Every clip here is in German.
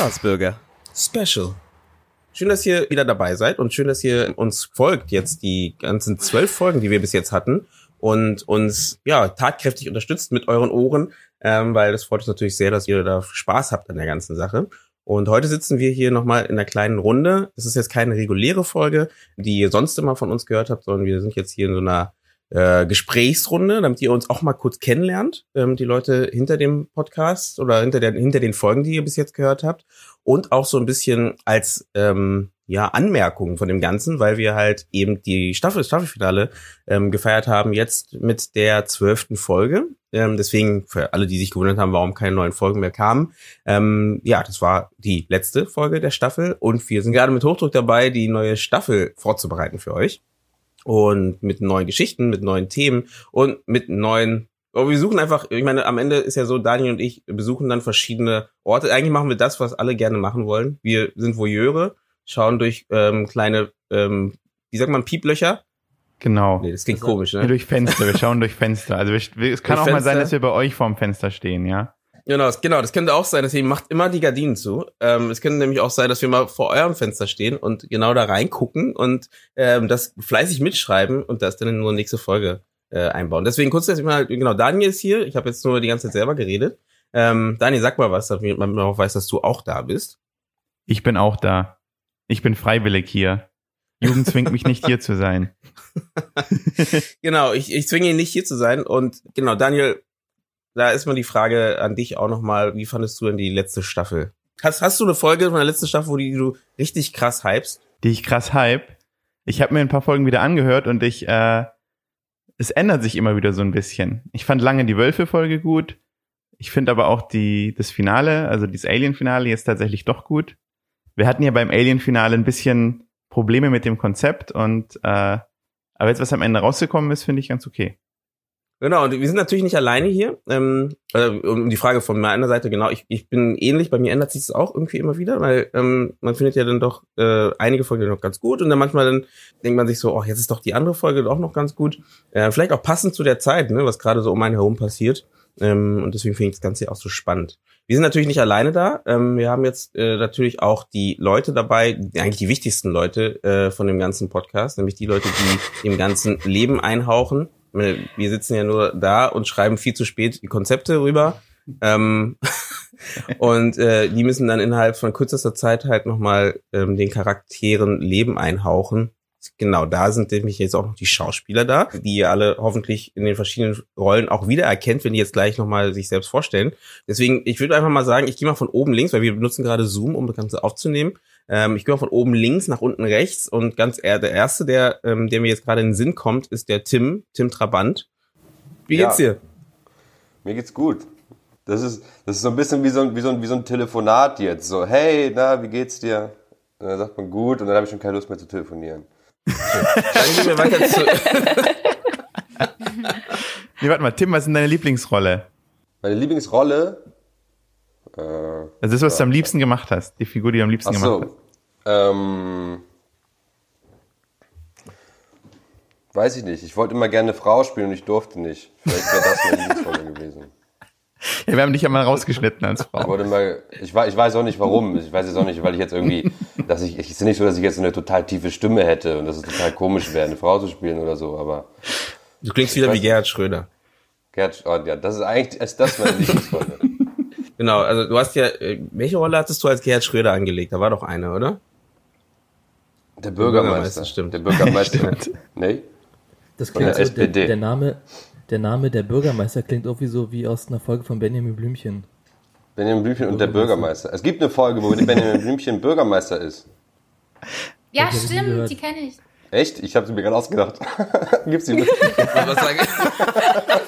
Staatsbürger. Special. Schön, dass ihr wieder dabei seid und schön, dass ihr uns folgt jetzt die ganzen zwölf Folgen, die wir bis jetzt hatten und uns ja tatkräftig unterstützt mit euren Ohren, ähm, weil das freut uns natürlich sehr, dass ihr da Spaß habt an der ganzen Sache. Und heute sitzen wir hier nochmal in einer kleinen Runde. Das ist jetzt keine reguläre Folge, die ihr sonst immer von uns gehört habt, sondern wir sind jetzt hier in so einer äh, Gesprächsrunde, damit ihr uns auch mal kurz kennenlernt, ähm, die Leute hinter dem Podcast oder hinter, der, hinter den Folgen, die ihr bis jetzt gehört habt. Und auch so ein bisschen als ähm, ja, Anmerkungen von dem Ganzen, weil wir halt eben die Staffel, Staffelfinale ähm, gefeiert haben, jetzt mit der zwölften Folge. Ähm, deswegen, für alle, die sich gewundert haben, warum keine neuen Folgen mehr kamen, ähm, ja, das war die letzte Folge der Staffel und wir sind gerade mit Hochdruck dabei, die neue Staffel vorzubereiten für euch und mit neuen Geschichten, mit neuen Themen und mit neuen aber wir suchen einfach, ich meine, am Ende ist ja so, Daniel und ich besuchen dann verschiedene Orte. Eigentlich machen wir das, was alle gerne machen wollen. Wir sind Voyeure, schauen durch ähm, kleine, ähm, wie sagt man, Pieplöcher. Genau. Nee, das klingt also, komisch, ne? Durch Fenster, wir schauen durch Fenster. Also wir, es kann durch auch Fenster. mal sein, dass wir bei euch vorm Fenster stehen, ja? Genau, das, genau, das könnte auch sein, deswegen macht immer die Gardinen zu. Ähm, es könnte nämlich auch sein, dass wir mal vor eurem Fenster stehen und genau da reingucken und ähm, das fleißig mitschreiben und das dann in unsere nächste Folge äh, einbauen. Deswegen kurz erst mal, genau, Daniel ist hier. Ich habe jetzt nur die ganze Zeit selber geredet. Ähm, Daniel, sag mal was, damit man auch weiß, dass du auch da bist. Ich bin auch da. Ich bin freiwillig hier. Jugend zwingt mich nicht hier zu sein. genau, ich, ich zwinge ihn nicht hier zu sein. Und genau, Daniel, da ist mal die Frage an dich auch nochmal, wie fandest du denn die letzte Staffel? Hast, hast du eine Folge von der letzten Staffel, wo die du richtig krass hypst? Die ich krass hype? Ich habe mir ein paar Folgen wieder angehört und ich, äh, es ändert sich immer wieder so ein bisschen. Ich fand lange die Wölfe-Folge gut. Ich finde aber auch die, das Finale, also dieses Alien-Finale jetzt tatsächlich doch gut. Wir hatten ja beim Alien-Finale ein bisschen Probleme mit dem Konzept und äh, aber jetzt, was am Ende rausgekommen ist, finde ich ganz okay. Genau, und wir sind natürlich nicht alleine hier. Ähm, äh, um die Frage von meiner Seite, genau, ich, ich bin ähnlich, bei mir ändert sich es auch irgendwie immer wieder, weil ähm, man findet ja dann doch äh, einige Folgen noch ganz gut und dann manchmal dann denkt man sich so, oh, jetzt ist doch die andere Folge doch noch ganz gut. Äh, vielleicht auch passend zu der Zeit, ne, was gerade so um einen herum passiert. Ähm, und deswegen finde ich das Ganze auch so spannend. Wir sind natürlich nicht alleine da. Ähm, wir haben jetzt äh, natürlich auch die Leute dabei, eigentlich die wichtigsten Leute äh, von dem ganzen Podcast, nämlich die Leute, die dem ganzen Leben einhauchen wir sitzen ja nur da und schreiben viel zu spät die Konzepte rüber. Ähm, und äh, die müssen dann innerhalb von kürzester Zeit halt nochmal ähm, den Charakteren Leben einhauchen. Genau, da sind nämlich jetzt auch noch die Schauspieler da, die ihr alle hoffentlich in den verschiedenen Rollen auch wiedererkennt, wenn die jetzt gleich nochmal sich selbst vorstellen. Deswegen, ich würde einfach mal sagen, ich gehe mal von oben links, weil wir benutzen gerade Zoom, um das Ganze aufzunehmen. Ähm, ich gehe mal von oben links nach unten rechts und ganz eher der erste, der, ähm, der mir jetzt gerade in den Sinn kommt, ist der Tim, Tim Trabant. Wie geht's ja, dir? Mir geht's gut. Das ist, das ist so ein bisschen wie so ein, wie so ein, wie so ein Telefonat jetzt. So, hey, na, wie geht's dir? Und dann sagt man gut und dann habe ich schon keine Lust mehr zu telefonieren. Dann wir weiter zu. nee, warte mal, Tim, was ist denn deine Lieblingsrolle? Meine Lieblingsrolle? Äh, also das, was ja. du am liebsten gemacht hast, die Figur, die du am liebsten Ach gemacht so. hast. Ähm, weiß ich nicht. Ich wollte immer gerne eine Frau spielen und ich durfte nicht. Vielleicht wäre das meine Lieblingsrolle gewesen. Ja, wir haben dich ja mal rausgeschnitten als Frau. Ich, wollte mal, ich, ich weiß auch nicht warum. Ich weiß jetzt auch nicht, weil ich jetzt irgendwie, dass ich, ich ist nicht so, dass ich jetzt eine total tiefe Stimme hätte und dass es total komisch wäre, eine Frau zu spielen oder so, aber. Du klingst wieder wie Gerhard Schröder. Gerhard, oh, ja, das ist eigentlich, ist das meine Lieblingsrolle. Genau, also du hast ja, äh, welche Rolle hattest du als Gerhard Schröder angelegt? Da war doch eine, oder? Der Bürgermeister. Der Bürgermeister stimmt. Der Bürgermeister. stimmt. Nee? Das klingt so, der, der, Name, der Name der Bürgermeister klingt irgendwie so wie aus einer Folge von Benjamin Blümchen. Benjamin Blümchen und der Bürgermeister. Es gibt eine Folge, wo Benjamin Blümchen Bürgermeister ist. Ja, stimmt, die kenne ich. Echt? Ich habe sie mir gerade ausgedacht. Gibt's die was, sag,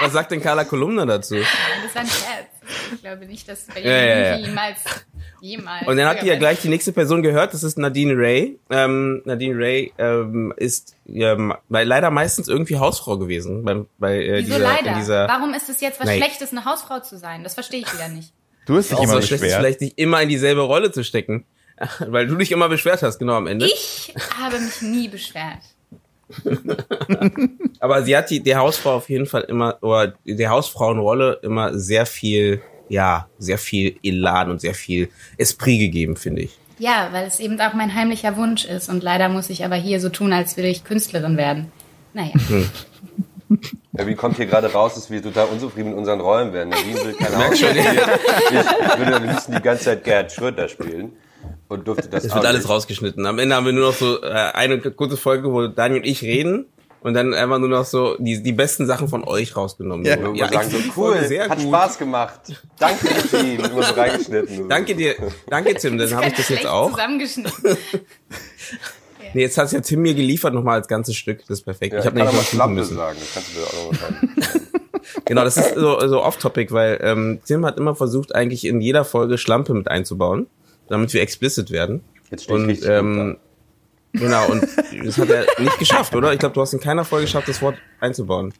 was sagt denn Carla Kolumna dazu? Das war ein Scherz. Ich glaube nicht, dass Benjamin ja, ja, ja. jemals Jemals. Und dann hat die ja gleich die nächste Person gehört, das ist Nadine Ray. Ähm, Nadine Ray ähm, ist ähm, leider meistens irgendwie Hausfrau gewesen. Bei, bei, äh, Wieso dieser, leider? Dieser, Warum ist es jetzt was Nein. Schlechtes, eine Hausfrau zu sein? Das verstehe ich wieder nicht. Du hast dich immer so beschwert. Schlecht, vielleicht nicht immer in dieselbe Rolle zu stecken. Weil du dich immer beschwert hast, genau am Ende. Ich habe mich nie beschwert. Aber sie hat die, die Hausfrau auf jeden Fall immer, oder die Hausfrauenrolle immer sehr viel ja, sehr viel Elan und sehr viel Esprit gegeben, finde ich. Ja, weil es eben auch mein heimlicher Wunsch ist. Und leider muss ich aber hier so tun, als würde ich Künstlerin werden. Naja. Hm. Ja, wie kommt hier gerade raus, dass wir total unzufrieden mit unseren Rollen werden. Nadine will keine Ahnung. Ich würde am liebsten die ganze Zeit Gerhard Schröder spielen. Und durfte das Es wird alles rausgeschnitten. Am Ende haben wir nur noch so äh, eine kurze Folge, wo Daniel und ich reden und dann einfach nur noch so die, die besten Sachen von euch rausgenommen. Ja, ja sagen so, cool, sehr hat gut. Spaß gemacht. Danke, Team. Immer so reingeschnitten. Danke dir, danke Tim, dann habe ich das jetzt auch. Zusammengeschnitten. Nee, jetzt hast ja Tim mir geliefert nochmal als ganzes Stück. Das ist perfekt. Ja, ich habe nämlich noch Schlampe müssen. sagen. Das kannst du dir auch noch sagen. genau, das ist so, so off-topic, weil ähm, Tim hat immer versucht, eigentlich in jeder Folge Schlampe mit einzubauen, damit wir explicit werden. Jetzt stehe ich richtig ähm, Genau, und das hat er nicht geschafft, oder? Ich glaube, du hast in keiner Folge geschafft, das Wort einzubauen.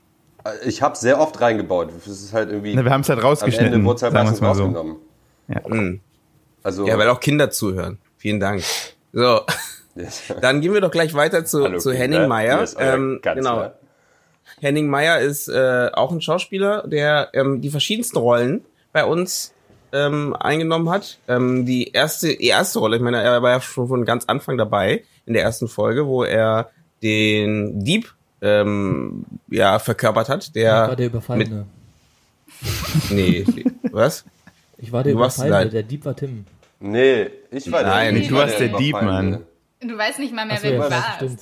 Ich habe sehr oft reingebaut. Das ist halt irgendwie. Na, wir haben es halt rausgeschnitten. Am Ende wurde es halt meistens rausgenommen. So. Ja. Mhm. Also, ja, weil auch Kinder zuhören. Vielen Dank. So. Dann gehen wir doch gleich weiter zu, Hallo, zu Henning Meyer. Ähm, genau. Henning Meyer ist äh, auch ein Schauspieler, der ähm, die verschiedensten Rollen bei uns ähm, eingenommen hat. Ähm, die erste, die erste Rolle, ich meine, er war ja schon von ganz Anfang dabei in der ersten Folge, wo er den Dieb ähm, ja verkörpert hat. Der ich war der Überfallene. nee, was? Ich war der du Überfallene, der Dieb war Tim. Nee, ich war der Nein, du warst der Dieb, Mann. Du weißt nicht mal mehr, so, wer du warst. Stimmt.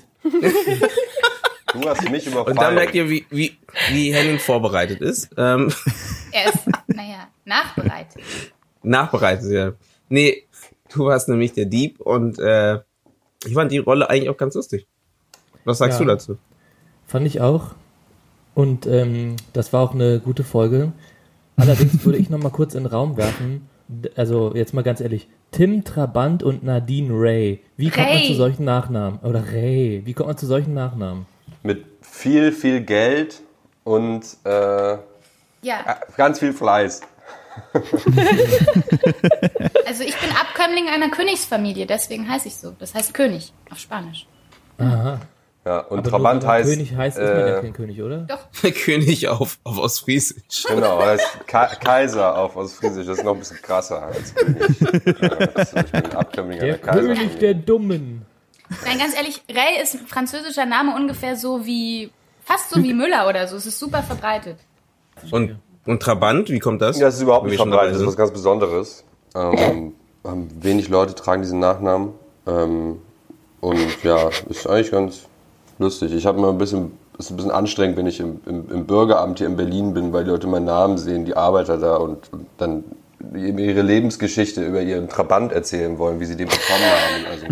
Du hast mich überfallen. Und dann merkt ihr, wie, wie, wie Henning vorbereitet ist. Ähm. Er ist, naja, nachbereitet. nachbereitet, ja. Nee, du warst nämlich der Dieb und äh, ich fand die Rolle eigentlich auch ganz lustig. Was sagst ja, du dazu? Fand ich auch. Und ähm, das war auch eine gute Folge. Allerdings würde ich noch mal kurz in den Raum werfen, also jetzt mal ganz ehrlich, Tim Trabant und Nadine Ray. Wie kommt Ray. man zu solchen Nachnamen? Oder Ray, wie kommt man zu solchen Nachnamen? Mit viel, viel Geld und äh, ja. ganz viel Fleiß. also ich bin Abkömmling einer Königsfamilie, deswegen heiße ich so. Das heißt König auf Spanisch. Aha. Ja, und Aber Trabant heißt. König heißt, ist man ja kein König, oder? Doch. König auf, auf Ostfriesisch. Genau, heißt Ka Kaiser auf Ostfriesisch. Das ist noch ein bisschen krasser als König. ich bin Abkömmling der König der Dummen. Nein, ganz ehrlich, Ray ist ein französischer Name ungefähr so wie, fast so wie Müller oder so. Es ist super verbreitet. Und, und Trabant, wie kommt das? Ja, das ist überhaupt nicht verbreitet. Das ist was ganz Besonderes. Ähm, wenig Leute tragen diesen Nachnamen. Ähm, und ja, ist eigentlich ganz lustig. Ich habe immer ein bisschen, ist ein bisschen anstrengend, wenn ich im, im, im, Bürgeramt hier in Berlin bin, weil die Leute meinen Namen sehen, die Arbeiter da und, und dann ihre Lebensgeschichte über ihren Trabant erzählen wollen, wie sie den bekommen haben. Also,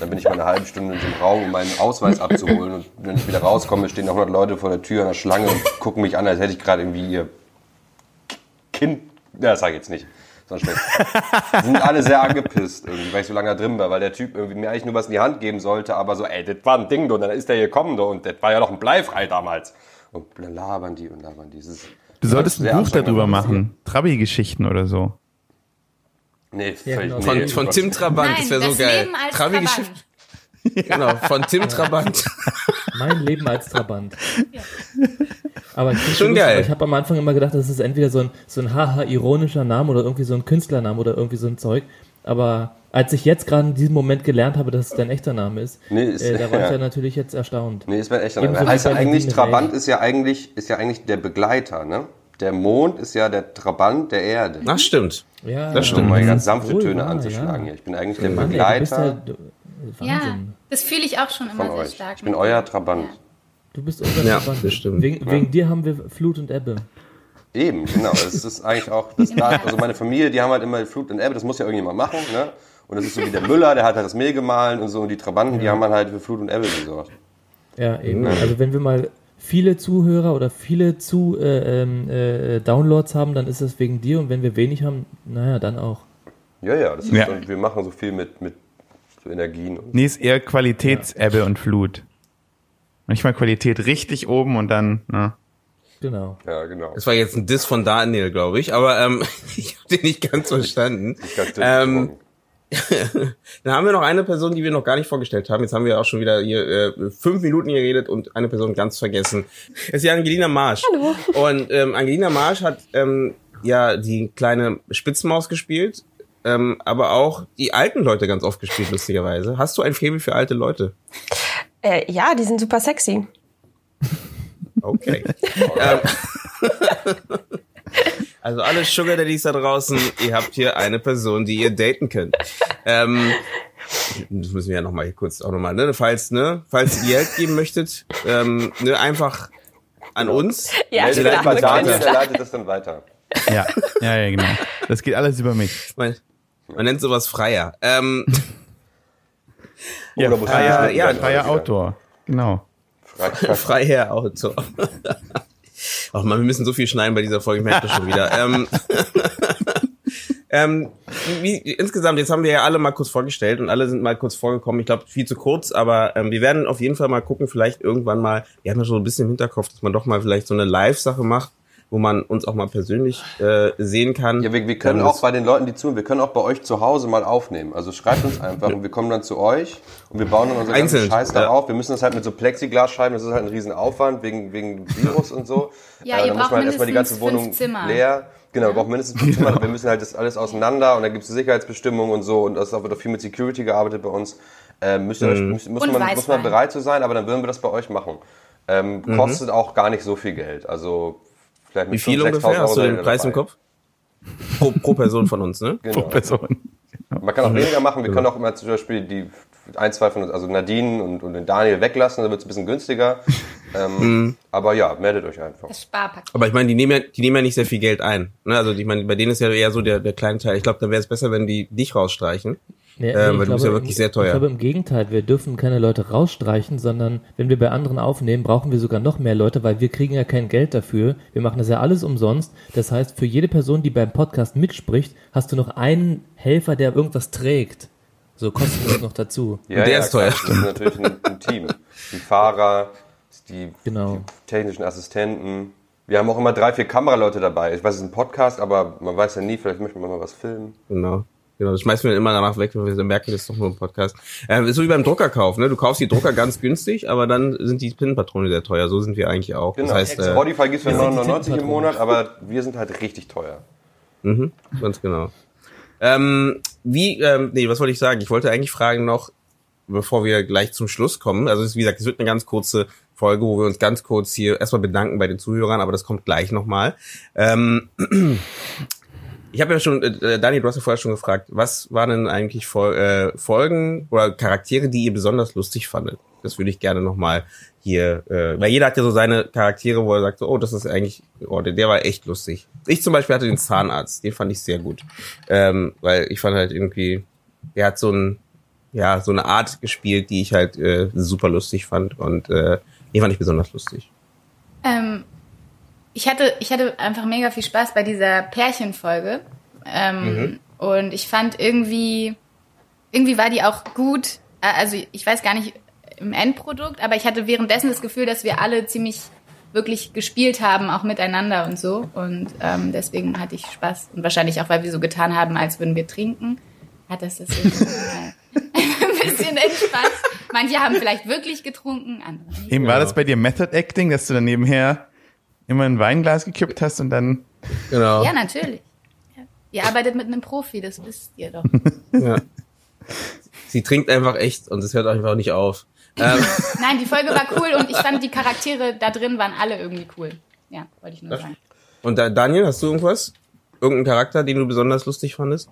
dann bin ich mal eine halbe Stunde in so einem Raum, um meinen Ausweis abzuholen. Und wenn ich wieder rauskomme, stehen noch 100 Leute vor der Tür an der Schlange und gucken mich an, als hätte ich gerade irgendwie ihr Kind. Ja, das sage ich jetzt nicht. Sonst sind alle sehr angepisst, irgendwie, weil ich so lange da drin war, weil der Typ irgendwie mir eigentlich nur was in die Hand geben sollte, aber so, ey, das war ein Ding, und dann ist der hier gekommen, und das war ja noch ein Bleifrei damals. Und dann labern die und labern die. du solltest ein Buch darüber machen. Trabi-Geschichten oder so. Nee, völlig ja, genau. Von, von Tim Trabant, Nein, das wäre so geil. Trabi-Geschichten. Genau, von Tim Trabant. Mein Leben als Trabant. Ja. Aber ich schon geil. Ich habe am Anfang immer gedacht, das ist entweder so ein, so ein haha ironischer Name oder irgendwie so ein Künstlername oder irgendwie so ein Zeug. Aber als ich jetzt gerade in diesem Moment gelernt habe, dass es dein echter Name ist, nee, ist äh, da war ja. ich ja natürlich jetzt erstaunt. Nee, ist mein echter Name. Ebenso heißt ja eigentlich, Trabant ist ja eigentlich, ist ja eigentlich der Begleiter, ne? Der Mond ist ja der Trabant der Erde. Ach, stimmt. Ja, das stimmt. Um mal ganz sanfte Töne anzuschlagen. Ja. Ich bin eigentlich der Mann, Begleiter. Ey, ja, das fühle ich auch schon immer sehr euch. stark. Ich bin euer Trabant. Du bist unser ja, Trabant. Das stimmt. Wegen, ja. wegen dir haben wir Flut und Ebbe. Eben, genau. Das ist eigentlich auch, das da, also meine Familie, die haben halt immer Flut und Ebbe, das muss ja irgendjemand machen, ne? Und das ist so wie der Müller, der hat halt das Mehl gemahlen und so, und die Trabanten, ja. die haben halt für Flut und Ebbe gesorgt. Ja, eben. Mhm. Also wenn wir mal viele Zuhörer oder viele zu äh, ähm, äh, Downloads haben, dann ist das wegen dir und wenn wir wenig haben, naja, dann auch. Ja, ja, das ist, ja. wir machen so viel mit, mit so Energien. Und nee, ist eher Qualitätsebbe ja. und Flut. Manchmal Qualität richtig oben und dann, ne? Genau. Ja, genau. Das war jetzt ein Diss von Daniel, glaube ich, aber ähm, ich habe den nicht ganz verstanden. Ich ganz ähm, Dann haben wir noch eine Person, die wir noch gar nicht vorgestellt haben. Jetzt haben wir auch schon wieder hier äh, fünf Minuten geredet und eine Person ganz vergessen. Das ist ja Angelina Marsch. Hallo. Und ähm, Angelina Marsch hat ähm, ja die kleine Spitzmaus gespielt, ähm, aber auch die alten Leute ganz oft gespielt, lustigerweise. Hast du ein Faible für alte Leute? Äh, ja, die sind super sexy. Okay. ähm, also alle Sugar Daddies da draußen, ihr habt hier eine Person, die ihr daten könnt. Ähm, das müssen wir ja nochmal kurz auch nochmal, ne? Falls, ne, falls ihr Geld geben möchtet, ähm, ne, einfach an uns. Ja, Meldet klar, können der leitet das dann weiter. Ja, ja, ja, genau. Das geht alles über mich. Man, man nennt sowas Freier. Ähm, Ja, Oder freier, ja, Ja, freier. Autor. Genau. Frei- Freiherr Autor. Ach man, wir müssen so viel schneiden bei dieser Folge, ich merke das schon wieder. Ähm, ähm, wie, insgesamt, jetzt haben wir ja alle mal kurz vorgestellt und alle sind mal kurz vorgekommen. Ich glaube, viel zu kurz, aber ähm, wir werden auf jeden Fall mal gucken, vielleicht irgendwann mal, wir haben ja schon ein bisschen im Hinterkopf, dass man doch mal vielleicht so eine Live-Sache macht, wo man uns auch mal persönlich äh, sehen kann. Ja, wir, wir können auch bei den Leuten, die zuhören, wir können auch bei euch zu Hause mal aufnehmen. Also schreibt uns einfach und wir kommen dann zu euch und wir bauen dann unseren ganzen Scheiß da ja. auf. Wir müssen das halt mit so Plexiglas schreiben, das ist halt ein Riesenaufwand wegen, wegen Virus und so. Ja, Äh, ihr dann muss braucht man halt erstmal die ganze mindestens Wohnung fünf Zimmer. leer. Genau, wir brauchen mindestens fünf Zimmer. Wir müssen halt das alles auseinander und dann gibt es Sicherheitsbestimmungen und so und das wird auch viel mit Security gearbeitet bei uns. Ähm, müsst ihr euch, muss, man, muss man Weißwein. bereit zu sein, aber dann würden wir das bei euch machen. Ähm, Kostet auch gar nicht so viel Geld. Also vielleicht mit Wie viel 5.000, 6.000 ungefähr? Hast du den Preis im. Kopf? Pro, pro Person von uns, ne? Genau. Pro Person. Man kann auch weniger machen. Wir können auch immer zum Beispiel die ein, zwei von uns, also Nadine und, und den Daniel weglassen, dann wird es ein bisschen günstiger. Ähm, Aber ja, meldet euch einfach. Das Sparpaket. Aber ich meine, die nehmen ja, die nehmen ja nicht sehr viel Geld ein. Ne? Also ich meine, bei denen ist ja eher so der, der kleine Teil. Ich glaube, dann wäre es besser, wenn die dich rausstreichen. Nee, Äh, nee, weil ich du bist ja glaube, wirklich sehr teuer. Ich glaube im Gegenteil, wir dürfen keine Leute rausstreichen, sondern wenn wir bei anderen aufnehmen, brauchen wir sogar noch mehr Leute, weil wir kriegen ja kein Geld dafür. Wir machen das ja alles umsonst. Das heißt, für jede Person, die beim Podcast mitspricht, hast du noch einen Helfer, der irgendwas trägt. So kostenlos noch dazu. Ja, der ja, ist klar, teuer. Das ist natürlich ein, ein Team. Die Fahrer, die, Genau. die technischen Assistenten. Wir haben auch immer drei, vier Kameraleute dabei. Ich weiß, es ist ein Podcast, aber man weiß ja nie, vielleicht möchte man mal was filmen. Genau. Genau, das schmeißen wir immer danach weg, wenn wir merken, das ist doch nur ein Podcast. Ähm, ist so wie beim Druckerkauf, ne? Du kaufst die Drucker ganz günstig, aber dann sind die Pinnenpatrone sehr teuer. So sind wir eigentlich auch. Genau. Das heißt, äh, Spotify gibt es für wir sind die 99 im. Monat, aber wir sind halt richtig teuer. ganz genau. Ähm, wie, ähm, nee, was wollte ich sagen? Ich wollte eigentlich fragen noch, bevor wir gleich zum Schluss kommen. Also es ist, wie gesagt, es wird eine ganz kurze Folge, wo wir uns ganz kurz hier erstmal bedanken bei den Zuhörern, aber das kommt gleich nochmal. Ähm, ich habe ja schon, äh, Dani, du hast ja vorher schon gefragt, was waren denn eigentlich Fol äh, Folgen oder Charaktere, die ihr besonders lustig fandet? Das würde ich gerne nochmal hier, äh, weil jeder hat ja so seine Charaktere, wo er sagt, so, oh, das ist eigentlich, oh, der, der war echt lustig. Ich zum Beispiel hatte den Zahnarzt, den fand ich sehr gut, ähm, weil ich fand halt irgendwie, der hat so ein, ja, so eine Art gespielt, die ich halt äh, super lustig fand und äh, die fand ich besonders lustig. Ähm, ich hatte, ich hatte einfach mega viel Spaß bei dieser Pärchenfolge. Ähm, Und ich fand irgendwie, irgendwie war die auch gut. Äh, Also ich weiß gar nicht im Endprodukt, aber ich hatte währenddessen das Gefühl, dass wir alle ziemlich wirklich gespielt haben, auch miteinander und so. Und ähm, deswegen hatte ich Spaß. Und wahrscheinlich auch, weil wir so getan haben, als würden wir trinken, hat das das irgendwie ein bisschen entspannt. Manche haben vielleicht wirklich getrunken, andere nicht. Eben war das bei dir Method Acting, dass du dann nebenher immer ein Weinglas gekippt hast und dann Genau. Ja, natürlich. Ja. Ihr arbeitet mit einem Profi, das wisst ihr doch. Ja. Sie trinkt einfach echt und es hört einfach nicht auf. Ähm, Nein, die Folge war cool und ich fand die Charaktere da drin waren alle irgendwie cool. Ja, wollte ich nur sagen. und da, Daniel, hast du irgendwas? Irgendeinen Charakter, den du besonders lustig fandest?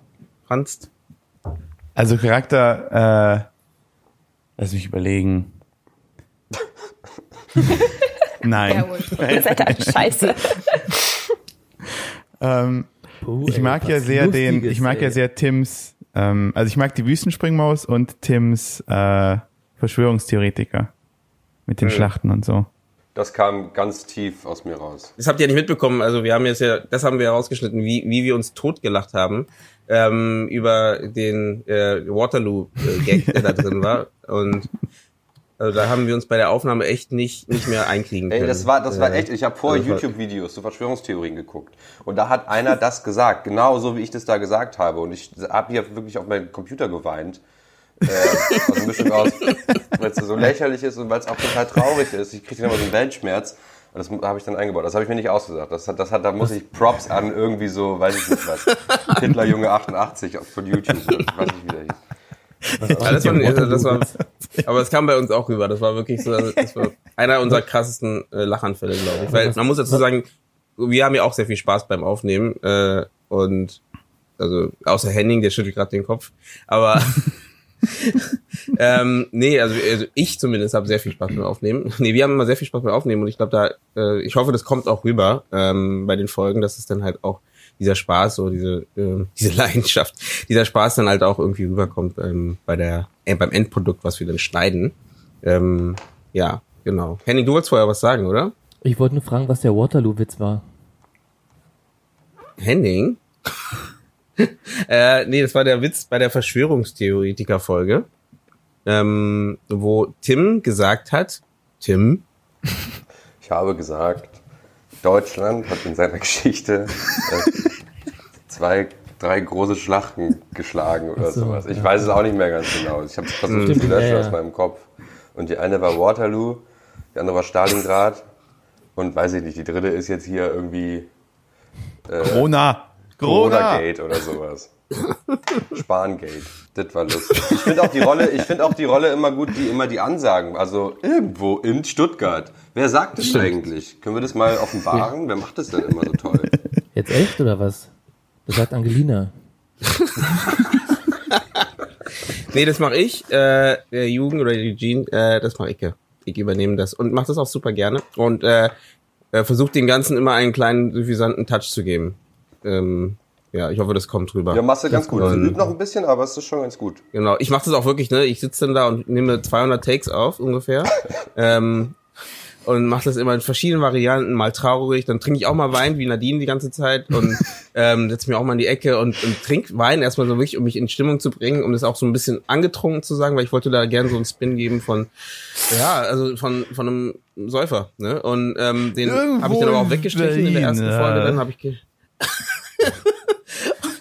Fandst? Also Charakter, äh, lass mich überlegen. Nein. Ja, wohl. Ihr seid halt scheiße. Ähm, Puh, ich ey, mag ja was sehr den, Lustiges, ich mag ja ey. sehr Tims, ähm, also ich mag die Wüstenspringmaus und Tims äh, Verschwörungstheoretiker mit den Schlachten und so. Das kam ganz tief aus mir raus. Das habt ihr nicht mitbekommen. Also wir haben jetzt ja, das haben wir herausgeschnitten, wie, wie wir uns totgelacht haben ähm, über den äh, Waterloo-Gag, der da drin war. Und also da haben wir uns bei der Aufnahme echt nicht nicht mehr einkriegen können. Ey, das war, das war Äh, echt, ich habe vorher YouTube-Videos zu Verschwörungstheorien geguckt. Und da hat einer das gesagt, genau so wie ich das da gesagt habe. Und ich habe hier wirklich auf meinen Computer geweint. Äh, aus dem Mischung aus, weil es so lächerlich ist und weil es auch total traurig ist. Ich kriege dann immer so einen Weltschmerz. Das habe ich dann eingebaut. Das habe ich mir nicht ausgedacht. Das hat, das hat, da muss ich Props an irgendwie so, weiß ich nicht was. Hitlerjunge 88 von YouTube. Ich weiß nicht, wie der hieß. Das war, das war, aber es kam bei uns auch rüber. Das war wirklich so, das war einer unserer krassesten äh, Lachanfälle, glaube ich. Weil man muss dazu sagen, wir haben ja auch sehr viel Spaß beim Aufnehmen äh, und also außer Henning, der schüttelt gerade den Kopf. Aber ähm, nee, also, also ich zumindest habe sehr viel Spaß beim Aufnehmen. Nee, wir haben immer sehr viel Spaß beim Aufnehmen und ich glaube, da, äh, ich hoffe, das kommt auch rüber ähm, bei den Folgen, dass es dann halt auch dieser Spaß, so diese, äh, diese Leidenschaft, dieser Spaß dann halt auch irgendwie rüberkommt ähm, bei der, äh, beim Endprodukt, was wir dann schneiden. Ähm, ja, genau. Henning, du wolltest vorher was sagen, oder? Ich wollte nur fragen, was der Waterloo-Witz war. Henning? äh, nee, das war der Witz bei der Verschwörungstheoretiker-Folge, ähm, wo Tim gesagt hat, Tim, Ich habe gesagt, Deutschland hat in seiner Geschichte äh, zwei, drei große Schlachten geschlagen oder so, sowas. Ich ja. weiß es auch nicht mehr ganz genau. Ich habe es versucht zu löschen ja, ja. aus meinem Kopf. Und die eine war Waterloo, die andere war Stalingrad und weiß ich nicht, die dritte ist jetzt hier irgendwie Corona. Corona. Corona-Gate oder sowas. Spahn-Gate. Das war lustig. Ich finde auch die Rolle, ich finde auch die Rolle immer gut, die immer die Ansagen. Also irgendwo in Stuttgart. Wer sagt das eigentlich? Können wir das mal offenbaren? Wer macht das denn immer so toll? Jetzt echt oder was? Das sagt Angelina. nee, das mache ich, äh, der Jugend oder die Jean, äh, das mache ich. Ich übernehme das und mache das auch super gerne und äh, äh, versuche dem Ganzen immer einen kleinen suffisanten Touch zu geben. Ähm, ja, ich hoffe, das kommt rüber. Ja, machst du ganz gut. Sie übt noch ein bisschen, aber es ist schon ganz gut. Genau, ich mache das auch wirklich, ne? Ich sitze dann da und nehme 200 Takes auf ungefähr ähm, und mache das immer in verschiedenen Varianten, mal traurig, dann trinke ich auch mal Wein wie Nadine die ganze Zeit und ähm, setze mich auch mal in die Ecke und, und trink Wein erstmal so wirklich, um mich in Stimmung zu bringen, um das auch so ein bisschen angetrunken zu sagen, weil ich wollte da gerne so einen Spin geben von, ja, also von von einem Säufer, ne? Und ähm, den habe ich dann aber auch weggestrichen in der ersten Folge, dann habe ich ge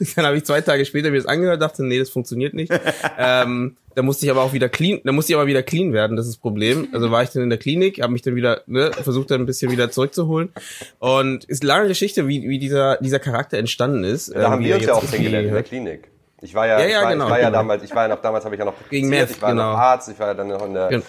dann habe ich zwei Tage später mir das angehört, dachte, nee, das funktioniert nicht. ähm, da musste ich aber auch wieder clean, da musste ich aber wieder clean werden, das ist das Problem. Also war ich dann in der Klinik, habe mich dann wieder, ne, versucht dann ein bisschen wieder zurückzuholen. Und ist eine lange Geschichte, wie, wie dieser, dieser Charakter entstanden ist. Da ähm, haben wie wir uns ja auch kennengelernt in der Klinik. Ich war ja, Ja, ja, ich war, genau, ich war ja genau. damals, ich war ja noch damals habe ich ja noch Gegen Meth, ich war ja noch genau. Arzt, ich war ja dann noch in der Gen-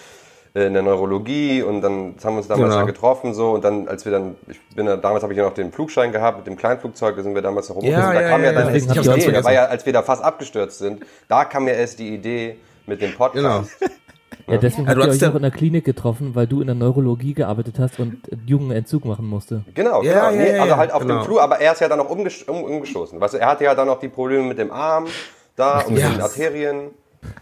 in der Neurologie und dann haben wir uns damals Genau. da getroffen so und dann als wir dann ich bin ja, damals habe ich ja noch den Flugschein gehabt mit dem Kleinflugzeug, da sind wir damals noch rumgeflogen. Ja, da ja, kam ja, ja, dann ja. erst die Idee, da war ja als wir da fast abgestürzt sind, da kam ja erst die Idee mit dem Podcast. Ja, deswegen Ja, habt du ihr hast euch auch in der Klinik getroffen, weil du in der Neurologie gearbeitet hast und Jugendentzug machen musste. Genau, Ja, genau. ja, nee, ja, also halt auf genau. dem Flur, aber er ist ja dann noch umges um, umgestoßen. Weißt du, er hatte ja dann noch die Probleme mit dem Arm da und mit Ja. den Arterien.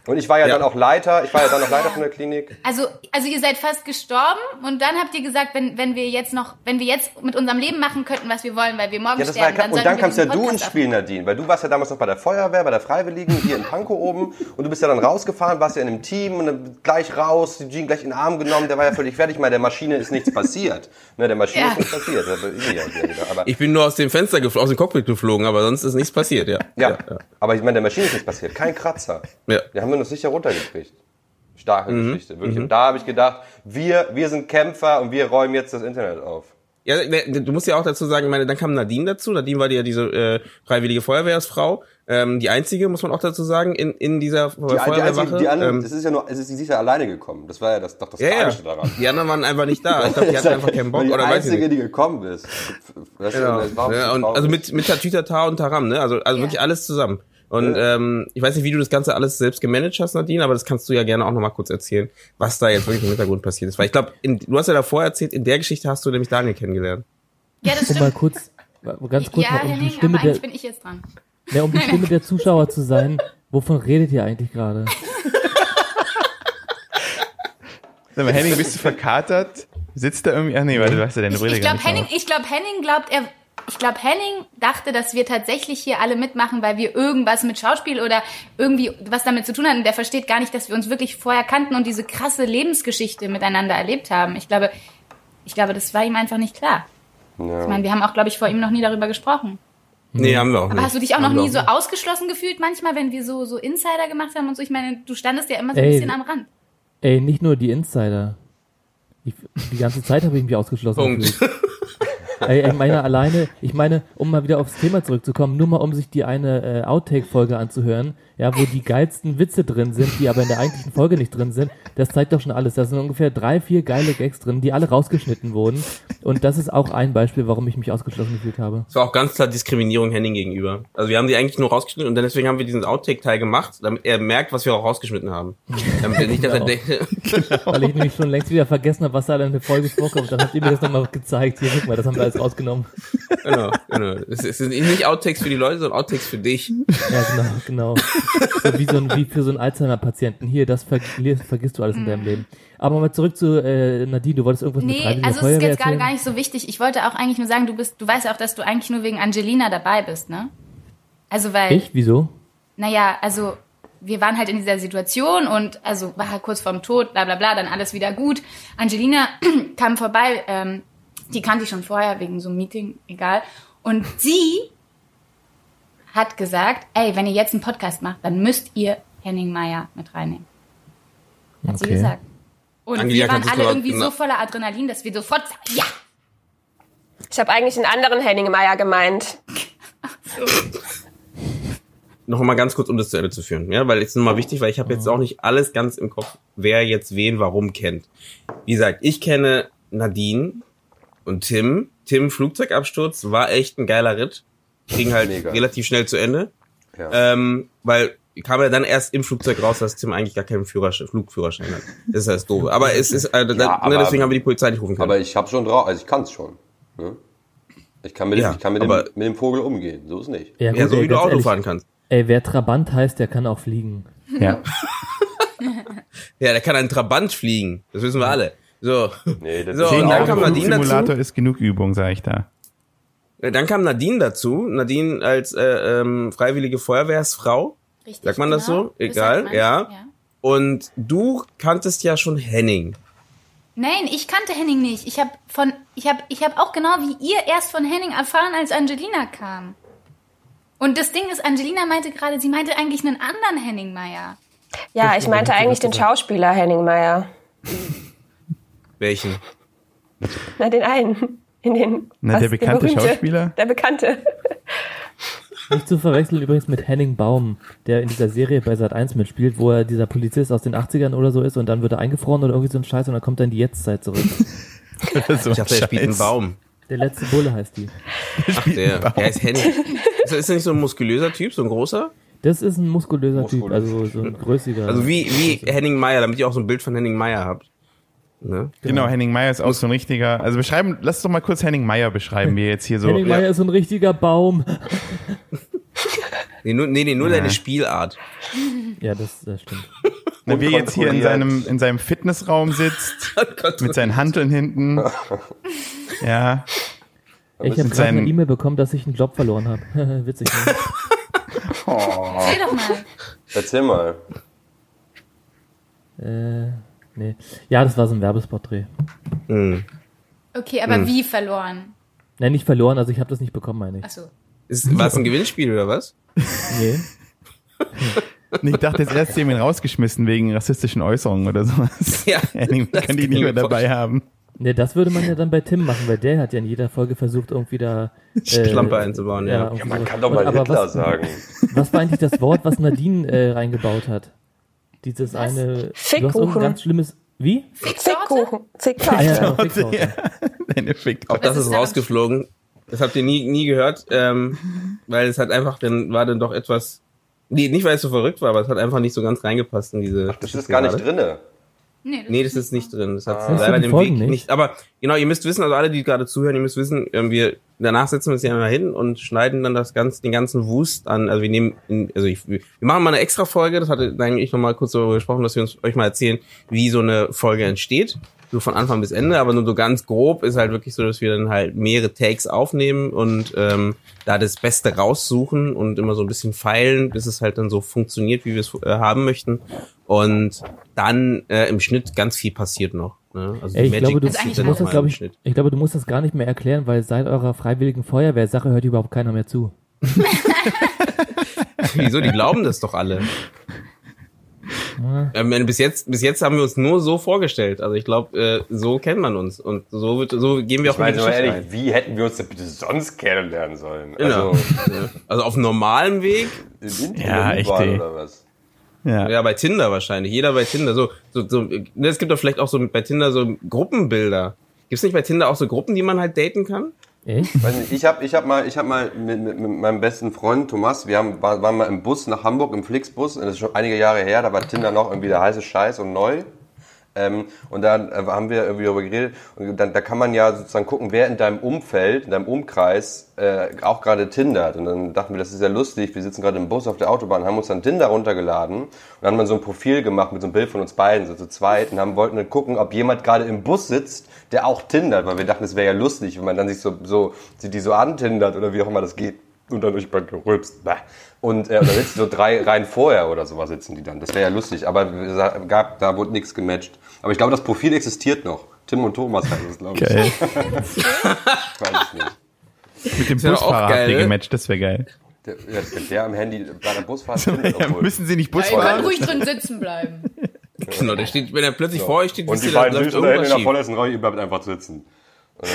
Und ich war ja, Ja. dann auch Leiter, ich war ja dann noch Leiter von der Klinik. Also, also ihr seid fast gestorben und dann habt ihr gesagt, wenn, wenn wir jetzt noch, wenn wir jetzt mit unserem Leben machen könnten, was wir wollen, weil wir morgen Ja, das war ja, sterben, dann und dann kamst ja du ins Spiel, Nadine, weil du warst ja damals noch bei der Feuerwehr, bei der Freiwilligen, hier in Pankow oben und du bist ja dann rausgefahren, warst ja in einem Team und dann gleich raus, die Jean gleich in den Arm genommen, der war ja völlig fertig, mal der Maschine ist nichts passiert. Ne, der Maschine Ja. ist nichts passiert. Wieder, aber, Ich bin nur aus dem Fenster geflogen, aus dem Cockpit geflogen, aber sonst ist nichts passiert, ja. ja, ja. aber ich meine, der Maschine ist nichts passiert, kein Kratzer. Ja. Wir haben wir noch sicher runtergekriegt. Starke Mhm. Geschichte, wirklich. Und da habe ich gedacht, wir, wir sind Kämpfer und wir räumen jetzt das Internet auf. Ja, du musst ja auch dazu sagen, ich meine, dann kam Nadine dazu. Nadine war die ja diese äh, freiwillige Feuerwehrsfrau. Ähm, die einzige, muss man auch dazu sagen, in, in dieser Die, die, Feuerwehrwache. einzige, die anderen, ähm, es ist ja nur, es ist, sie ist ja alleine gekommen. Das war ja das, doch das ja, ja. Tragische daran. Die anderen waren einfach nicht da. Ich glaube, die hatten einfach keinen Bock die oder weiß ich einzige, nicht. die gekommen ist. Genau. das war auch Ja, und, also mit, mit Tatütata und Taram, ne? Also, also Ja. wirklich alles zusammen. Und ähm, ich weiß nicht, wie du das Ganze alles selbst gemanagt hast, Nadine, aber das kannst du ja gerne auch nochmal kurz erzählen, was da jetzt wirklich im Hintergrund passiert ist. Weil ich glaube, du hast ja davor erzählt, in der Geschichte hast du nämlich Daniel kennengelernt. Ja, das Um mal stimmt. kurz, ganz kurz ja, mal, um Henning, die Stimme aber eigentlich der, bin ich jetzt dran. ja, um die Stimme der Zuschauer zu sein. Wovon redet ihr eigentlich gerade? Sag mal, Henning, bist du verkatert? Sitzt da irgendwie? Ach nee, warte, du hast ja deine Ich, Brille ich gar glaube, Henning, ich glaube, Henning glaubt, er, ich glaube, Henning dachte, dass wir tatsächlich hier alle mitmachen, weil wir irgendwas mit Schauspiel oder irgendwie was damit zu tun hatten. Der versteht gar nicht, dass wir uns wirklich vorher kannten und diese krasse Lebensgeschichte miteinander erlebt haben. Ich glaube, ich glaube, das war ihm einfach nicht klar. Ich meine, wir haben auch, glaube ich, vor ihm noch nie darüber gesprochen. Nee, haben wir auch nicht. Aber hast du dich auch noch Haben nie so nicht. ausgeschlossen gefühlt manchmal, wenn wir so, so Insider gemacht haben und so? Ich meine, du standest ja immer so ein Ey. bisschen am Rand. Ey, nicht nur die Insider. Ich, die ganze Zeit habe ich mich ausgeschlossen Punkt. gefühlt. Ey, ich meine alleine, ich meine, um mal wieder aufs Thema zurückzukommen, nur mal um sich die eine äh, Outtake-Folge anzuhören, ja, wo die geilsten Witze drin sind, die aber in der eigentlichen Folge nicht drin sind, das zeigt doch schon alles. Da sind ungefähr drei, vier geile Gags drin, die alle rausgeschnitten wurden. Und das ist auch ein Beispiel, warum ich mich ausgeschlossen gefühlt habe. Das war auch ganz klar Diskriminierung Henning gegenüber. Also wir haben die eigentlich nur rausgeschnitten und dann deswegen haben wir diesen Outtake-Teil gemacht, damit er merkt, was wir auch rausgeschnitten haben. Damit er nicht, dass er Genau. denkt, Weil ich nämlich schon längst wieder vergessen habe, was da in der Folge vorkommt. Dann habt ihr mir das nochmal gezeigt. Hier, guck mal, das haben wir alles rausgenommen. genau, genau. Es es sind nicht Outtakes für die Leute, sondern Outtakes für dich. Ja, genau, genau. So wie, so ein, wie für so einen Alzheimer-Patienten. Hier, das ver vergisst du alles in deinem Leben. Aber mal zurück zu äh, Nadine, du wolltest irgendwas mit Nee, also es ist jetzt gerade gar nicht so wichtig. Ich wollte auch eigentlich nur sagen, du bist, du weißt ja auch, dass du eigentlich nur wegen Angelina dabei bist, ne? Also weil, Ich? Wieso? naja, also wir waren halt in dieser Situation und also war halt kurz vorm Tod, bla bla bla, dann alles wieder gut. Angelina kam vorbei, ähm, die kannte ich schon vorher wegen so einem Meeting, egal. Und sie hat gesagt, ey, wenn ihr jetzt einen Podcast macht, dann müsst ihr Henning Meyer mit reinnehmen. Hat sie Okay. gesagt. Und Angelina wir waren alle irgendwie so voller Adrenalin, dass wir sofort sagen, ja, Ich habe eigentlich einen anderen Henning Meyer gemeint. Noch mal ganz kurz, um das zu Ende zu führen, ja, weil es ist nochmal wichtig, weil ich habe jetzt auch nicht alles ganz im Kopf, wer jetzt wen warum kennt. Wie gesagt, ich kenne Nadine und Tim. Tim Flugzeugabsturz war echt ein geiler Ritt. Ging halt Mega. relativ schnell zu Ende. Ja. Ähm, weil kam ja dann erst im Flugzeug raus, dass Tim eigentlich gar keinen Führerschein, Flugführerschein hat. Das ist das doofe. Aber es ist, äh, da, ne, aber- deswegen haben wir die Polizei nicht rufen können. Aber ich habe schon drauf, also ich kann es schon. Ne? Ich kann, mit, dem, Ja, ich kann mit, dem, mit dem Vogel umgehen, so ist nicht. Ja, ja, so ey, wie du Auto ehrlich, fahren kannst. Ey, wer Trabant heißt, der kann auch fliegen. Ja. Ja, der kann einen Trabant fliegen. Das wissen wir alle. So. Nee, das So, ist dann kam Nadine dazu. Simulator ist genug Übung, sage ich da. Dann kam Nadine dazu. Nadine als äh, ähm, freiwillige Feuerwehrsfrau. Richtig, Sagt man das so? Das Egal, sagt man, ja. Und du kanntest ja schon Henning. Nein, ich kannte Henning nicht. Ich habe von, ich habe, ich habe auch genau wie ihr erst von Henning erfahren, als Angelina kam. Und das Ding ist, Angelina meinte gerade, sie meinte eigentlich einen anderen Henning Meyer. Ja, ich meinte eigentlich den Schauspieler Henning Meyer. Welchen? Na, den einen. In den, Na, was, der bekannte berühmte. Schauspieler? Der bekannte. Nicht zu verwechseln übrigens mit Henning Baum, der in dieser Serie bei Sat 1 mitspielt, wo er dieser Polizist aus den 80ern oder so ist und dann wird er eingefroren oder irgendwie so ein Scheiß und dann kommt er in die Jetztzeit zurück. so Ich dachte, er spielt einen. Baum. Der letzte Bulle heißt die. Ach, der. Der ist Henning. Ist er ist er nicht so ein muskulöser Typ, so ein großer? Das ist ein muskulöser Typ, Muskulös. also so ein größiger. Also wie, wie Henning Meyer, damit ihr auch so ein Bild von Henning Meyer habt. Ne? Genau, Henning Meyer ist auch so ein richtiger. Also beschreiben, lass doch mal kurz Henning Meyer beschreiben, wie jetzt hier so. Henning Meyer ist so ein richtiger Baum. Nee, nur, nee, nee, nur deine Spielart. Ja, das, das stimmt. Na, wie er jetzt hier in seinem, in seinem Fitnessraum sitzt, mit seinen Hanteln hinten. Ja. Ich habe gerade eine E-Mail bekommen, dass ich einen Job verloren habe. Witzig, ne? Erzähl doch mal. Erzähl mal. äh, nee. Ja, das war so ein Werbespot-Dreh. Hm. Okay, aber wie verloren? Nein, nicht verloren, also ich habe das nicht bekommen, meine ich. Achso. Ist, war es ein Gewinnspiel oder was? Nee. Ich dachte, jetzt erst ihn rausgeschmissen wegen rassistischen Äußerungen oder sowas. Ja, das kann die kann nicht ich mehr dabei haben. Nee, das würde man ja dann bei Tim machen, weil der hat ja in jeder Folge versucht, irgendwie da äh, Schlampe einzubauen, ja. irgendwie Ja, man sowas. kann doch mal Hitler was, sagen. Was war eigentlich das Wort, was Nadine äh, reingebaut hat? Dieses eine. Du hast Fickkuchen. ganz schlimmes. Wie? Fickkuchen. Ah, Ficktorte. ja, Ficktorte. Deine Fick. Auch das Das ist rausgeflogen. Das habt ihr nie, nie gehört, ähm, weil es hat einfach, dann war dann doch etwas, nee, nicht weil es so verrückt war, aber es hat einfach nicht so ganz reingepasst in diese. Das Geschichte ist gar nicht drinne. Nee, das, Nee, das ist nicht drin. Das hat du leider den Weg nicht? nicht? Aber genau, ihr müsst wissen, also alle, die gerade zuhören, ihr müsst wissen, ähm, wir danach setzen wir uns ja immer hin und schneiden dann das ganz, den ganzen Wust an. Also wir nehmen, in, also ich, wir machen mal eine extra Folge. Das hatte eigentlich noch mal kurz darüber gesprochen, dass wir uns euch mal erzählen, wie so eine Folge entsteht. So von Anfang bis Ende, aber nur so ganz grob ist halt wirklich so, dass wir dann halt mehrere Takes aufnehmen und ähm, da das Beste raussuchen und immer so ein bisschen feilen, bis es halt dann so funktioniert, wie wir es äh, haben möchten. Und dann äh, im Schnitt ganz viel passiert noch. Ne? Also Ey, ich glaube, du, musst das, ich glaube, du musst das gar nicht mehr erklären, weil seit eurer freiwilligen Feuerwehrsache hört überhaupt keiner mehr zu. Wieso? Die glauben das doch alle. Ähm, bis jetzt, bis jetzt haben wir uns nur so vorgestellt. Also ich glaube, äh, so kennt man uns und so wird, so gehen wir auch Ich meine, in die mal Geschichte ehrlich, rein. wie hätten wir uns denn bitte sonst kennenlernen sollen? Genau. Also, Ja. Also auf normalem Weg, im Ja, echt, oder was? Ja. ja bei Tinder wahrscheinlich. Jeder bei Tinder. So, so, so. ne, Es gibt doch vielleicht auch so bei Tinder so Gruppenbilder. Gibt's nicht bei Tinder auch so Gruppen, die man halt daten kann? Echt? Weiß nicht, ich habe ich hab mal, ich hab mal mit, mit, mit meinem besten Freund Thomas, wir haben, war- waren mal im Bus nach Hamburg, im Flixbus, das ist schon einige Jahre her, da war Tinder noch irgendwie der heiße Scheiß und neu. Ähm, und dann äh, haben wir irgendwie darüber geredet. Und dann, da kann man ja sozusagen gucken, wer in deinem Umfeld, in deinem Umkreis äh, auch gerade tindert. Und dann dachten wir, das ist ja lustig, wir sitzen gerade im Bus auf der Autobahn, haben uns dann Tinder runtergeladen. Und dann haben wir so ein Profil gemacht mit so einem Bild von uns beiden, so zu zweit. Und haben, wollten dann gucken, ob jemand gerade im Bus sitzt, der auch tindert, weil wir dachten, es wäre ja lustig, wenn man dann sich so, so, die so antindert oder wie auch immer das geht und dann durch man gerülpst. Bäh. Und äh, da sitzen so drei Reihen vorher oder sowas sitzen die dann. Das wäre ja lustig, aber es gab, da wurde nichts gematcht. Aber ich glaube, das Profil existiert noch. Tim und Thomas heißt es, glaube ich. Geil. Ich weiß es nicht. Mit dem ja Busfahrer habt ihr gematcht, das wäre geil. Der, ja, der am Handy bei der Busfahrt findet, Ja, müssen sie nicht Ja, Bus ihr könnt fahren? ruhig drin sitzen bleiben. Genau, der steht, wenn er plötzlich vor euch steht, Und wisst die ihr, beiden Süßen da hinten in der vorletzten Reihe, ihr bleibt einfach sitzen. Ab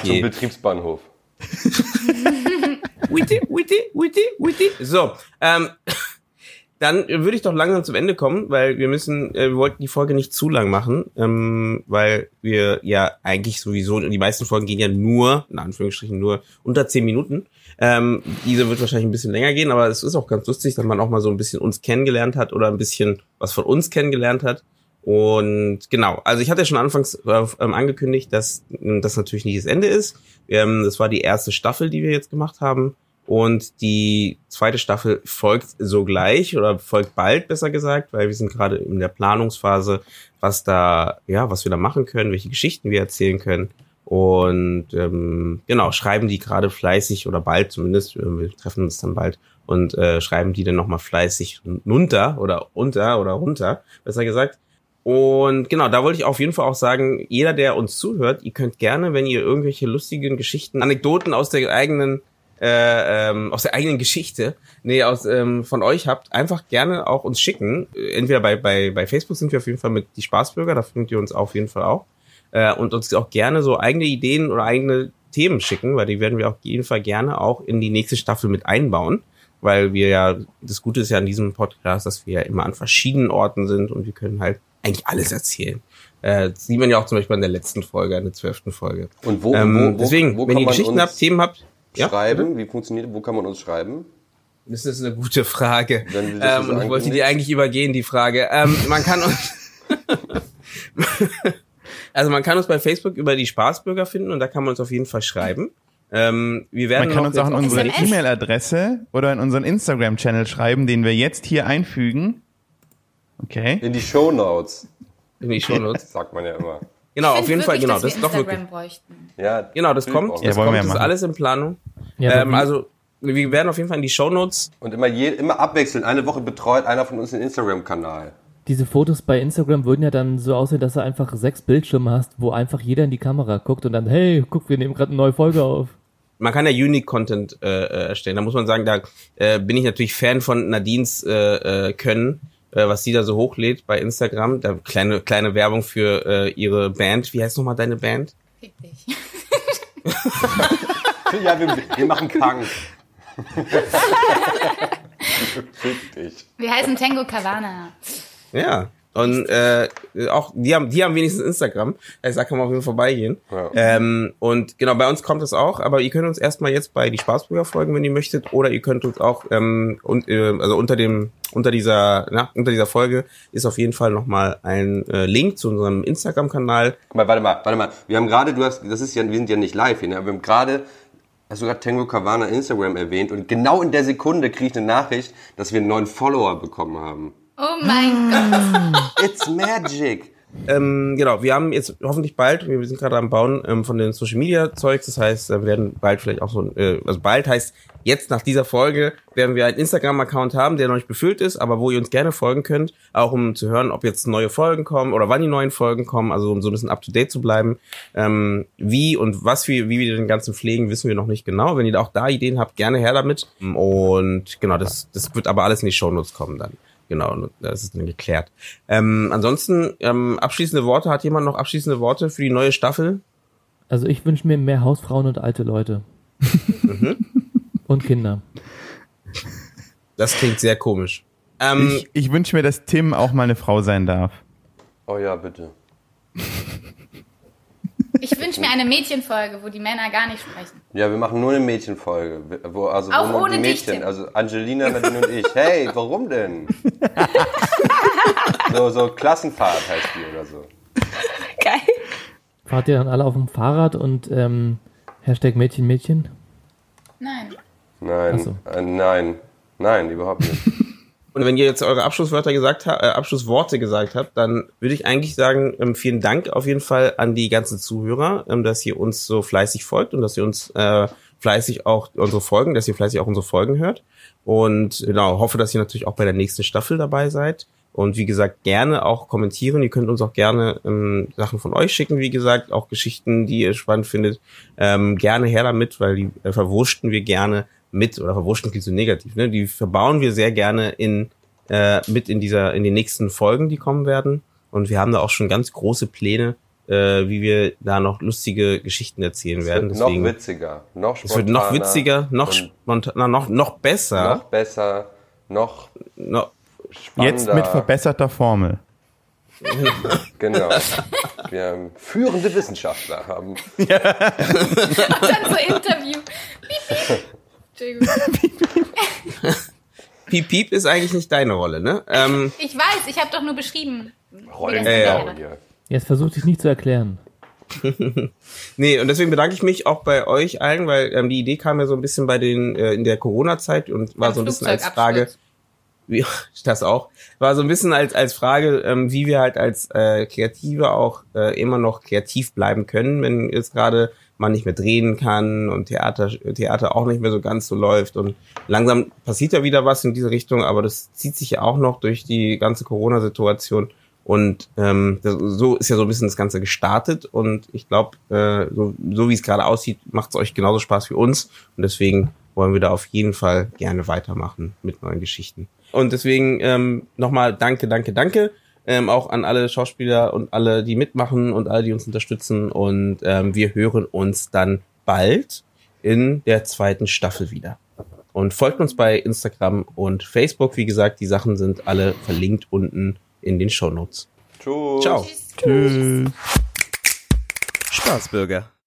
zum Okay. Betriebsbahnhof. Witty, witty, witty, witty. So, ähm, dann würde ich doch langsam zum Ende kommen, weil wir müssen, äh, wir wollten die Folge nicht zu lang machen, ähm, weil wir ja eigentlich sowieso, die meisten Folgen gehen ja nur, in Anführungsstrichen nur unter zehn Minuten. Ähm, diese wird wahrscheinlich ein bisschen länger gehen, aber es ist auch ganz lustig, dass man auch mal so ein bisschen uns kennengelernt hat oder ein bisschen was von uns kennengelernt hat. Und genau, also ich hatte ja schon anfangs äh, ähm, angekündigt, dass ähm, das natürlich nicht das Ende ist. Ähm, das war die erste Staffel, die wir jetzt gemacht haben. Und die zweite Staffel folgt sogleich oder folgt bald, besser gesagt, weil wir sind gerade in der Planungsphase, was da, ja, was wir da machen können, welche Geschichten wir erzählen können. Und ähm, genau, schreiben die gerade fleißig oder bald zumindest, äh, wir treffen uns dann bald und äh, schreiben die dann nochmal fleißig runter oder unter oder runter, besser gesagt. Und genau, da wollte ich auf jeden Fall auch sagen, jeder, der uns zuhört, ihr könnt gerne, wenn ihr irgendwelche lustigen Geschichten, Anekdoten aus der eigenen, äh, ähm, aus der eigenen Geschichte, nee, aus ähm, von euch habt, einfach gerne auch uns schicken. Entweder bei, bei, bei Facebook sind wir auf jeden Fall mit die Spaßbürger, da findet ihr uns auf jeden Fall auch. Äh, und uns auch gerne so eigene Ideen oder eigene Themen schicken, weil die werden wir auf jeden Fall gerne auch in die nächste Staffel mit einbauen weil wir ja, das Gute ist ja an diesem Podcast, dass wir ja immer an verschiedenen Orten sind und wir können halt eigentlich alles erzählen. Äh, das sieht man ja auch zum Beispiel in der letzten Folge, in der zwölften Folge. Und wo, ähm, wo, wo, deswegen, wo wenn ihr man Geschichten habt, Themen habt, ja, schreiben? Wie funktioniert, wo kann man uns schreiben? das ist eine gute Frage. Das Ähm, ich wollte die eigentlich übergehen, die Frage. Ähm, man kann uns, also man kann uns bei Facebook über die Spaßbürger finden und da kann man uns auf jeden Fall schreiben. Ähm, wir werden Man kann uns auch in unsere? E-Mail-Adresse oder in unseren Instagram-Channel schreiben, den wir jetzt hier einfügen. Okay. In die Show Notes, in die Shownotes. sagt man ja immer. Genau, auf jeden Fall, wirklich, genau, dass das wir ist doch wirklich. Instagram bräuchten. Ja, Genau, das kommt, das Ja, kommt, wir das ist alles in Planung. Ja, ähm, also, wir werden auf jeden Fall in die Shownotes. Und immer, je, immer abwechselnd. Eine Woche betreut einer von uns den Instagram-Kanal. diese Fotos bei Instagram würden ja dann so aussehen, dass du einfach sechs Bildschirme hast, wo einfach jeder in die Kamera guckt und dann, hey, guck, wir nehmen gerade eine neue Folge auf. Man kann ja Unique Content äh, äh, erstellen. Da muss man sagen, da äh, bin ich natürlich Fan von Nadines äh, äh, Können, äh, was sie da so hochlädt bei Instagram. Da kleine kleine Werbung für äh, ihre Band. Wie heißt nochmal deine Band? Fick dich. Ja, wir, wir machen Punk. Fick dich. Wir heißen Tango Cavana. Ja. Und äh, auch die haben, die haben wenigstens Instagram. Also da kann man auf jeden Fall vorbeigehen. Ja. Ähm, und genau, bei uns kommt es auch, aber ihr könnt uns erstmal jetzt bei die Spaßbürger folgen, wenn ihr möchtet, oder ihr könnt uns auch ähm, und, äh, also unter dem unter dieser na, unter dieser Folge ist auf jeden Fall nochmal ein äh, Link zu unserem Instagram-Kanal. Warte mal, warte mal. Wir haben gerade, du hast, das ist ja, wir sind ja nicht live hier, ne? aber wir haben gerade, hast du gerade Tango Cavana Instagram erwähnt und genau in der Sekunde kriege ich eine Nachricht, dass wir einen neuen Follower bekommen haben. Oh mein Gott. It's magic. Ähm, genau, wir haben jetzt hoffentlich bald, wir sind gerade am Bauen ähm, von den Social Media Zeugs, das heißt, äh, wir werden bald vielleicht auch so, äh, also bald heißt jetzt nach dieser Folge werden wir einen Instagram-Account haben, der noch nicht befüllt ist, aber wo ihr uns gerne folgen könnt, auch um zu hören, ob jetzt neue Folgen kommen oder wann die neuen Folgen kommen, also um so ein bisschen up to date zu bleiben. Ähm, wie und was wir, wie wir den ganzen pflegen, wissen wir noch nicht genau. Wenn ihr auch da Ideen habt, gerne her damit. Und genau, das, das wird aber alles in die Shownotes kommen dann. Genau, das ist dann geklärt. Ähm, ansonsten, ähm, abschließende Worte, hat jemand noch abschließende Worte für die neue Staffel? Also ich wünsche mir mehr Hausfrauen und alte Leute. Mhm. Und Kinder. Das klingt sehr komisch. Ähm, Ich, ich wünsche mir, dass Tim auch mal eine Frau sein darf. Oh ja, bitte. Ich wünsche mir eine Mädchenfolge, wo die Männer gar nicht sprechen. Ja, wir machen nur eine Mädchenfolge. Wo, also Auch wo nur ohne die Mädchen, Tim. also Angelina, Nadine und ich. Hey, warum denn? so, so Klassenfahrt heißt die oder so. Geil. Fahrt ihr dann alle auf dem Fahrrad und ähm, Hashtag Mädchen, Mädchen? Nein. Nein, so. äh, nein, nein, überhaupt nicht. Und wenn ihr jetzt eure Abschlusswörter gesagt habt, äh, Abschlussworte gesagt habt, dann würde ich eigentlich sagen, ähm, vielen Dank auf jeden Fall an die ganzen Zuhörer, ähm, dass ihr uns so fleißig folgt und dass ihr uns äh, fleißig auch unsere Folgen, dass ihr fleißig auch unsere Folgen hört. Und genau, hoffe, dass ihr natürlich auch bei der nächsten Staffel dabei seid. Und wie gesagt, gerne auch kommentieren. Ihr könnt uns auch gerne ähm, Sachen von euch schicken, wie gesagt, auch Geschichten, die ihr spannend findet. Ähm, gerne her damit, weil die äh, verwurschten wir gerne mit, oder verwurschten klingt so negativ, ne? Die verbauen wir sehr gerne in äh, mit in dieser, in den nächsten Folgen, die kommen werden. Und wir haben da auch schon ganz große Pläne, äh, wie wir da noch lustige Geschichten erzählen Es werden. wird Deswegen, noch witziger, noch es wird noch spontaner witziger, noch spontaner, noch, noch besser. noch besser, noch noch, spannender. Jetzt mit verbesserter Formel. Genau. Wir haben führende Wissenschaftler haben. Und dann so Interview. Piep, piep. Entschuldigung. Piep Piep ist eigentlich nicht deine Rolle, ne? Ähm, Ich weiß, ich habe doch nur beschrieben. Rollen Ja, ja. Jetzt versucht dich nicht zu erklären. Nee, und deswegen bedanke ich mich auch bei euch allen, weil ähm, die Idee kam ja so ein bisschen bei den äh, in der Corona-Zeit und war Beim so ein bisschen als Frage, wie, das auch, war so ein bisschen als als Frage, ähm, wie wir halt als äh, Kreative auch äh, immer noch kreativ bleiben können, wenn jetzt gerade man nicht mehr drehen kann und Theater Theater auch nicht mehr so ganz so läuft und langsam passiert ja wieder was in diese Richtung, aber das zieht sich ja auch noch durch die ganze Corona-Situation. Und ähm, das, so ist ja so ein bisschen das Ganze gestartet und ich glaube, äh, so, so wie es gerade aussieht, macht es euch genauso Spaß wie uns und deswegen wollen wir da auf jeden Fall gerne weitermachen mit neuen Geschichten. Und deswegen ähm, nochmal danke, danke, danke ähm, auch an alle Schauspieler und alle, die mitmachen und alle, die uns unterstützen und ähm, wir hören uns dann bald in der zweiten Staffel wieder. Und folgt uns bei Instagram und Facebook. Wie gesagt, die Sachen sind alle verlinkt unten in den Shownotes. Tschüss. Ciao. Tschüss. Spaßbürger.